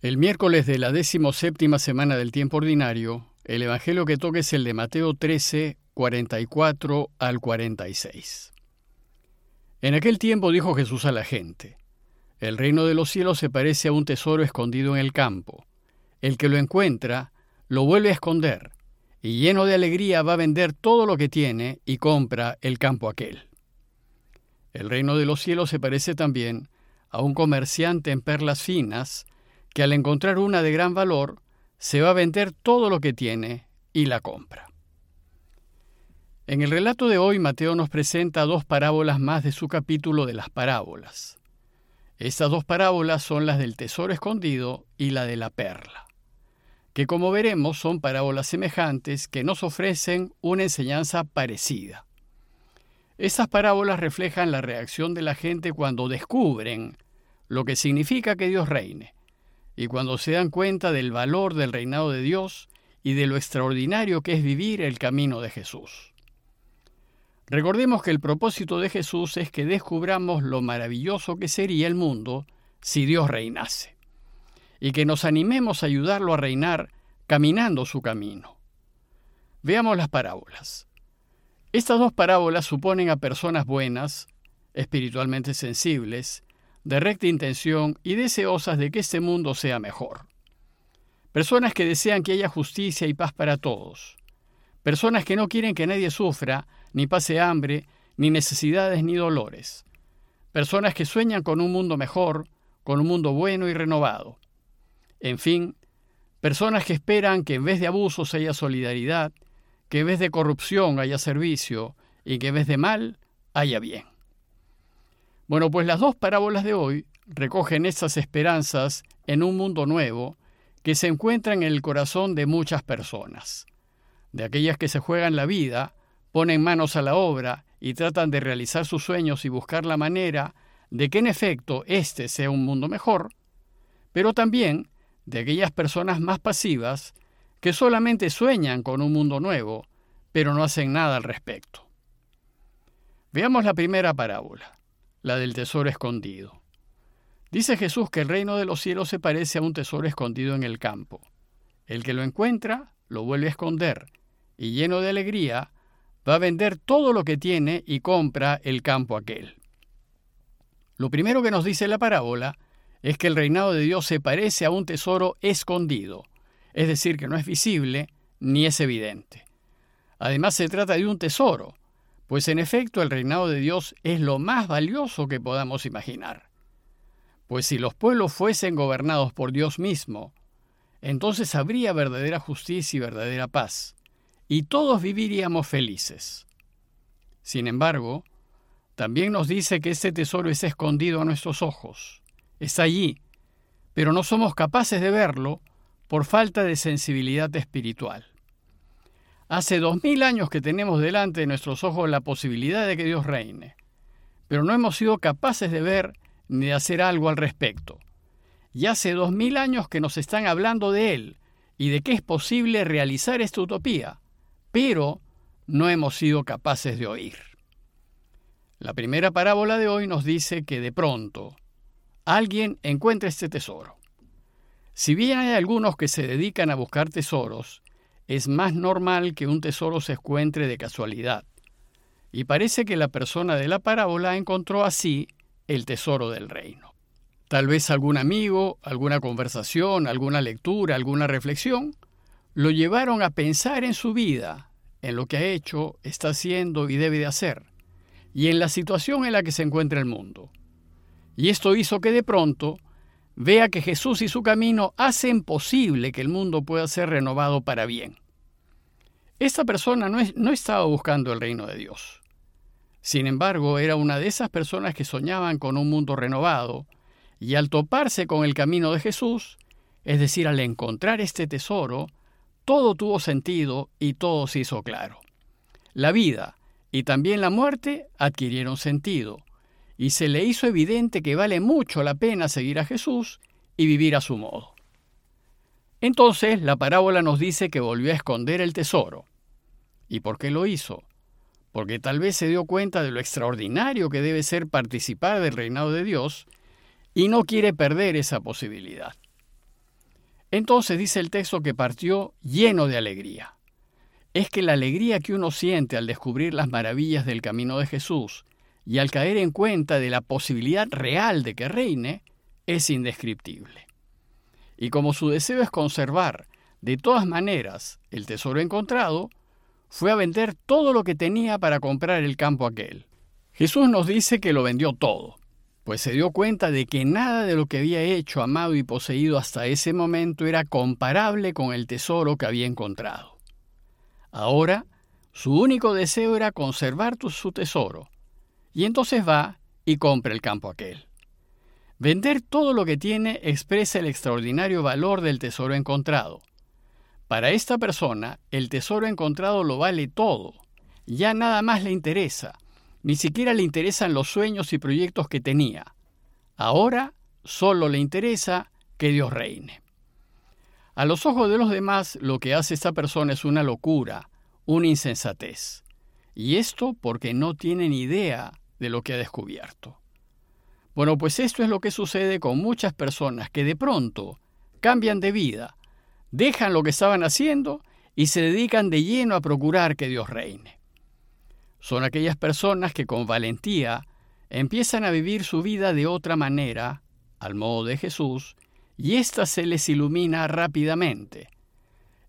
El miércoles de la séptima semana del tiempo ordinario, el Evangelio que toca es el de Mateo 13, 44 al 46. En aquel tiempo dijo Jesús a la gente, El reino de los cielos se parece a un tesoro escondido en el campo. El que lo encuentra, lo vuelve a esconder, y lleno de alegría va a vender todo lo que tiene y compra el campo aquel. El reino de los cielos se parece también a un comerciante en perlas finas, que al encontrar una de gran valor, se va a vender todo lo que tiene y la compra. En el relato de hoy, Mateo nos presenta dos parábolas más de su capítulo de las parábolas. Estas dos parábolas son las del tesoro escondido y la de la perla, que como veremos son parábolas semejantes que nos ofrecen una enseñanza parecida. Estas parábolas reflejan la reacción de la gente cuando descubren lo que significa que Dios reine, y cuando se dan cuenta del valor del reinado de Dios y de lo extraordinario que es vivir el camino de Jesús. Recordemos que el propósito de Jesús es que descubramos lo maravilloso que sería el mundo si Dios reinase, y que nos animemos a ayudarlo a reinar caminando su camino. Veamos las parábolas. Estas dos parábolas suponen a personas buenas, espiritualmente sensibles, de recta intención y deseosas de que este mundo sea mejor. Personas que desean que haya justicia y paz para todos. Personas que no quieren que nadie sufra, ni pase hambre, ni necesidades, ni dolores. Personas que sueñan con un mundo mejor, con un mundo bueno y renovado. En fin, personas que esperan que en vez de abusos haya solidaridad, que en vez de corrupción haya servicio y que en vez de mal haya bien. Bueno, pues las dos parábolas de hoy recogen esas esperanzas en un mundo nuevo que se encuentra en el corazón de muchas personas, de aquellas que se juegan la vida, ponen manos a la obra y tratan de realizar sus sueños y buscar la manera de que en efecto éste sea un mundo mejor, pero también de aquellas personas más pasivas que solamente sueñan con un mundo nuevo, pero no hacen nada al respecto. Veamos la primera parábola la del tesoro escondido. Dice Jesús que el reino de los cielos se parece a un tesoro escondido en el campo. El que lo encuentra lo vuelve a esconder, y lleno de alegría, va a vender todo lo que tiene y compra el campo aquel. Lo primero que nos dice la parábola es que el reinado de Dios se parece a un tesoro escondido, es decir, que no es visible ni es evidente. Además se trata de un tesoro, pues en efecto el reinado de Dios es lo más valioso que podamos imaginar. Pues si los pueblos fuesen gobernados por Dios mismo, entonces habría verdadera justicia y verdadera paz, y todos viviríamos felices. Sin embargo, también nos dice que ese tesoro es escondido a nuestros ojos, está allí, pero no somos capaces de verlo por falta de sensibilidad espiritual. Hace dos mil años que tenemos delante de nuestros ojos la posibilidad de que Dios reine, pero no hemos sido capaces de ver ni de hacer algo al respecto. Y hace dos mil años que nos están hablando de Él y de que es posible realizar esta utopía, pero no hemos sido capaces de oír. La primera parábola de hoy nos dice que de pronto alguien encuentra este tesoro. Si bien hay algunos que se dedican a buscar tesoros, es más normal que un tesoro se encuentre de casualidad. Y parece que la persona de la parábola encontró así el tesoro del reino. Tal vez algún amigo, alguna conversación, alguna lectura, alguna reflexión, lo llevaron a pensar en su vida, en lo que ha hecho, está haciendo y debe de hacer, y en la situación en la que se encuentra el mundo. Y esto hizo que de pronto vea que Jesús y su camino hacen posible que el mundo pueda ser renovado para bien. Esta persona no, estaba buscando el reino de Dios. Sin embargo, era una de esas personas que soñaban con un mundo renovado, y al toparse con el camino de Jesús, es decir, al encontrar este tesoro, todo tuvo sentido y todo se hizo claro. La vida y también la muerte adquirieron sentido, y se le hizo evidente que vale mucho la pena seguir a Jesús y vivir a su modo. Entonces la parábola nos dice que volvió a esconder el tesoro. ¿Y por qué lo hizo? Porque tal vez se dio cuenta de lo extraordinario que debe ser participar del reinado de Dios y no quiere perder esa posibilidad. Entonces dice el texto que partió lleno de alegría. Es que la alegría que uno siente al descubrir las maravillas del camino de Jesús y al caer en cuenta de la posibilidad real de que reine es indescriptible. Y como su deseo es conservar de todas maneras el tesoro encontrado, fue a vender todo lo que tenía para comprar el campo aquel. Jesús nos dice que lo vendió todo, pues se dio cuenta de que nada de lo que había hecho, amado y poseído hasta ese momento era comparable con el tesoro que había encontrado. Ahora, su único deseo era conservar su tesoro, y entonces va y compra el campo aquel. Vender todo lo que tiene expresa el extraordinario valor del tesoro encontrado. Para esta persona, el tesoro encontrado lo vale todo. Ya nada más le interesa. Ni siquiera le interesan los sueños y proyectos que tenía. Ahora solo le interesa que Dios reine. A los ojos de los demás, lo que hace esta persona es una locura, una insensatez. Y esto porque no tiene ni idea de lo que ha descubierto. Bueno, pues esto es lo que sucede con muchas personas que de pronto cambian de vida, dejan lo que estaban haciendo y se dedican de lleno a procurar que Dios reine. Son aquellas personas que con valentía empiezan a vivir su vida de otra manera, al modo de Jesús, y ésta se les ilumina rápidamente.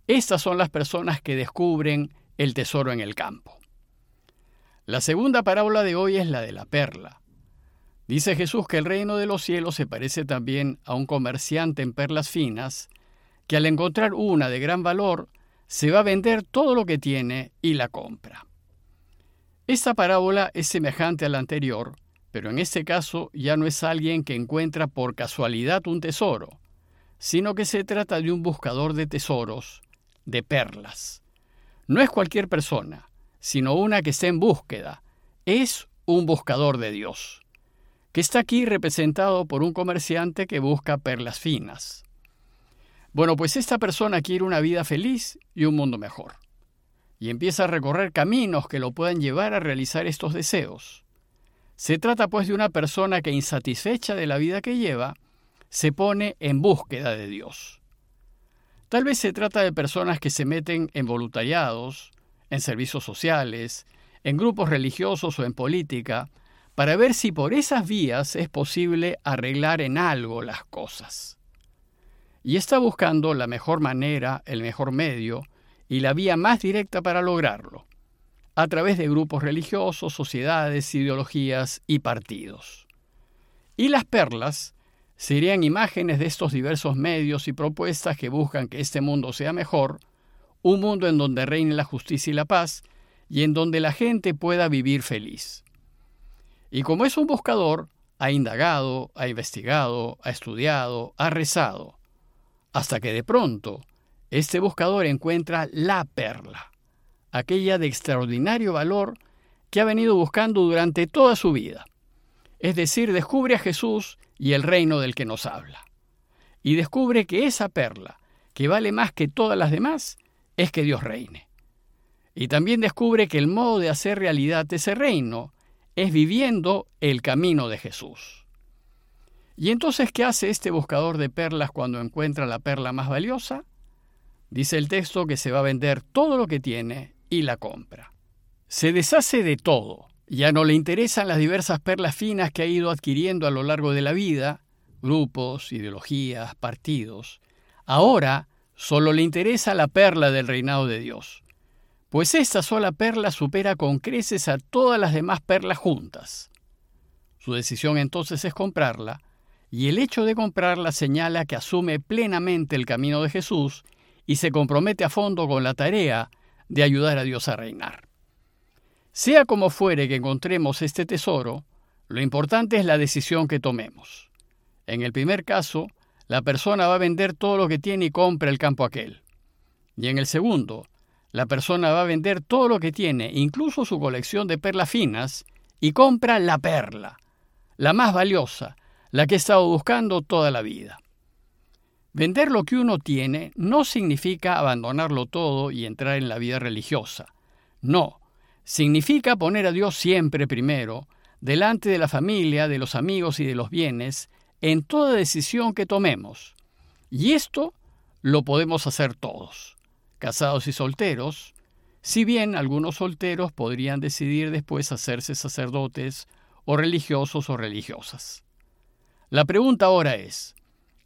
Estas son las personas que descubren el tesoro en el campo. La segunda parábola de hoy es la de la perla. Dice Jesús que el reino de los cielos se parece también a un comerciante en perlas finas, que al encontrar una de gran valor, se va a vender todo lo que tiene y la compra. Esta parábola es semejante a la anterior, pero en este caso ya no es alguien que encuentra por casualidad un tesoro, sino que se trata de un buscador de tesoros, de perlas. No es cualquier persona, sino una que está en búsqueda, es un buscador de Dios que está aquí representado por un comerciante que busca perlas finas. Bueno, pues esta persona quiere una vida feliz y un mundo mejor, y empieza a recorrer caminos que lo puedan llevar a realizar estos deseos. Se trata pues de una persona que insatisfecha de la vida que lleva, se pone en búsqueda de Dios. Tal vez se trata de personas que se meten en voluntariados, en servicios sociales, en grupos religiosos o en política, para ver si por esas vías es posible arreglar en algo las cosas. Y está buscando la mejor manera, el mejor medio y la vía más directa para lograrlo, a través de grupos religiosos, sociedades, ideologías y partidos. Y las perlas serían imágenes de estos diversos medios y propuestas que buscan que este mundo sea mejor, un mundo en donde reine la justicia y la paz, y en donde la gente pueda vivir feliz. Y como es un buscador, ha indagado, ha investigado, ha estudiado, ha rezado, hasta que de pronto este buscador encuentra la perla, aquella de extraordinario valor que ha venido buscando durante toda su vida. Es decir, descubre a Jesús y el reino del que nos habla. Y descubre que esa perla, que vale más que todas las demás, es que Dios reine. Y también descubre que el modo de hacer realidad ese reino es viviendo el camino de Jesús. ¿Y entonces qué hace este buscador de perlas cuando encuentra la perla más valiosa? Dice el texto que se va a vender todo lo que tiene y la compra. Se deshace de todo. Ya no le interesan las diversas perlas finas que ha ido adquiriendo a lo largo de la vida, grupos, ideologías, partidos. Ahora solo le interesa la perla del reinado de Dios pues esta sola perla supera con creces a todas las demás perlas juntas. Su decisión entonces es comprarla, y el hecho de comprarla señala que asume plenamente el camino de Jesús y se compromete a fondo con la tarea de ayudar a Dios a reinar. Sea como fuere que encontremos este tesoro, lo importante es la decisión que tomemos. En el primer caso, la persona va a vender todo lo que tiene y compra el campo aquel. Y en el segundo, la persona va a vender todo lo que tiene, incluso su colección de perlas finas, y compra la perla, la más valiosa, la que ha estado buscando toda la vida. Vender lo que uno tiene no significa abandonarlo todo y entrar en la vida religiosa. No, significa poner a Dios siempre primero, delante de la familia, de los amigos y de los bienes, en toda decisión que tomemos. Y esto lo podemos hacer todos, casados y solteros, si bien algunos solteros podrían decidir después hacerse sacerdotes o religiosos o religiosas. La pregunta ahora es,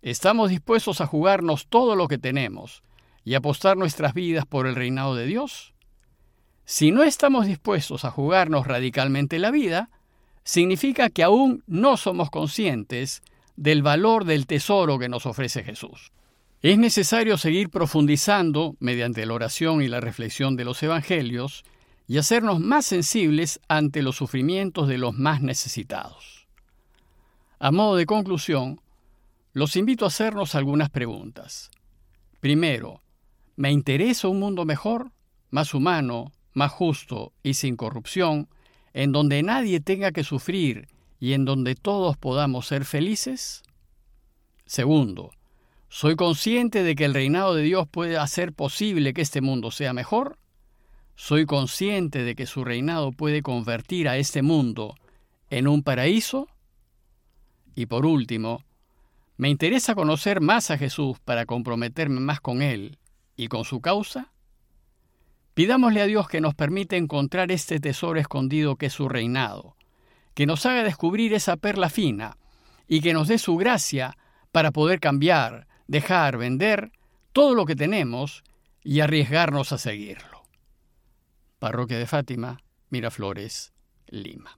¿estamos dispuestos a jugarnos todo lo que tenemos y apostar nuestras vidas por el reinado de Dios? Si no estamos dispuestos a jugarnos radicalmente la vida, significa que aún no somos conscientes del valor del tesoro que nos ofrece Jesús. Es necesario seguir profundizando mediante la oración y la reflexión de los Evangelios y hacernos más sensibles ante los sufrimientos de los más necesitados. A modo de conclusión, los invito a hacernos algunas preguntas. Primero, ¿me interesa un mundo mejor, más humano, más justo y sin corrupción, en donde nadie tenga que sufrir y en donde todos podamos ser felices? Segundo, ¿Soy consciente de que el reinado de Dios puede hacer posible que este mundo sea mejor? ¿Soy consciente de que su reinado puede convertir a este mundo en un paraíso? Y por último, ¿me interesa conocer más a Jesús para comprometerme más con Él y con su causa? Pidámosle a Dios que nos permita encontrar este tesoro escondido que es su reinado, que nos haga descubrir esa perla fina y que nos dé su gracia para poder cambiar, dejar, vender todo lo que tenemos y arriesgarnos a seguirlo. Parroquia de Fátima, Miraflores, Lima.